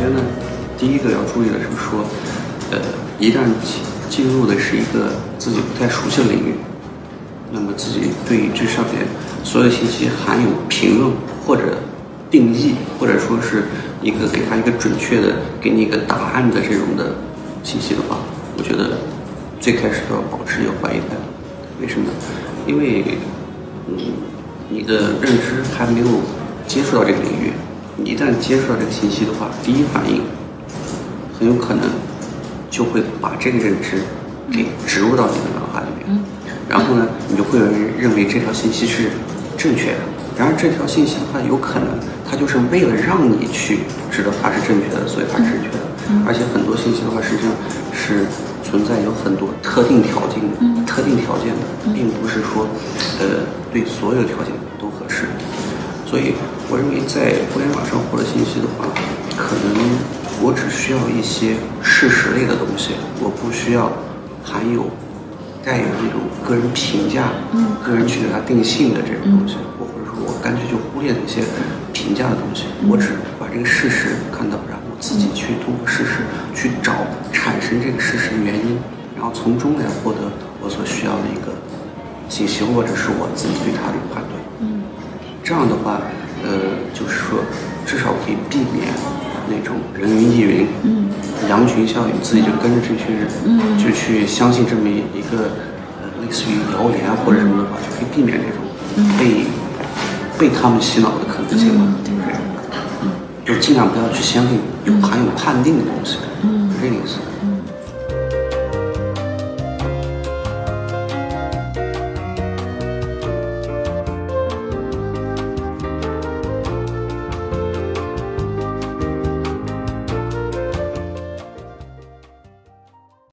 首先呢第一个要注意的是说，呃，一旦进进入的是一个自己不太熟悉的领域，那么自己对于这上面所有信息含有评论或者定义，或者说是一个给他一个准确的给你一个答案的这种的信息的话，我觉得最开始都要保持一个怀疑态度。为什么？因为嗯，你的认知还没有接触到这个领域，一旦接触到这个信息的话，第一反应很有可能就会把这个认知给植入到你的脑海里面，然后呢，你就会认认为这条信息是正确的。然而这条信息的话，有可能它就是为了让你去知道它是正确的，所以它是正确的。而且很多信息的话，实际上是存在有很多特定条件的、特定条件的，并不是说呃对所有条件都合适。所以我认为在互联网上获得信息的话，可能我只需要一些事实类的东西，我不需要含有带有那种个人评价、个人去给它定性的这种东西，或或者说我干脆就忽略那些评价的东西，我只把这个事实看到，然后自己去通过事实去找产生这个事实的原因，然后从中来获得我所需要的一个信息，或者是我自己对它的一个判断。这样的话，呃，就是说，至少可以避免那种人云亦云，嗯，羊群效应，自己就跟着这群人，嗯，就去相信这么一一个呃类似于谣言或者什么的话，就可以避免这种被、被他们洗脑的可能性嘛，对不对？就尽量不要去相信有含有判定的东西，嗯，是这个意思。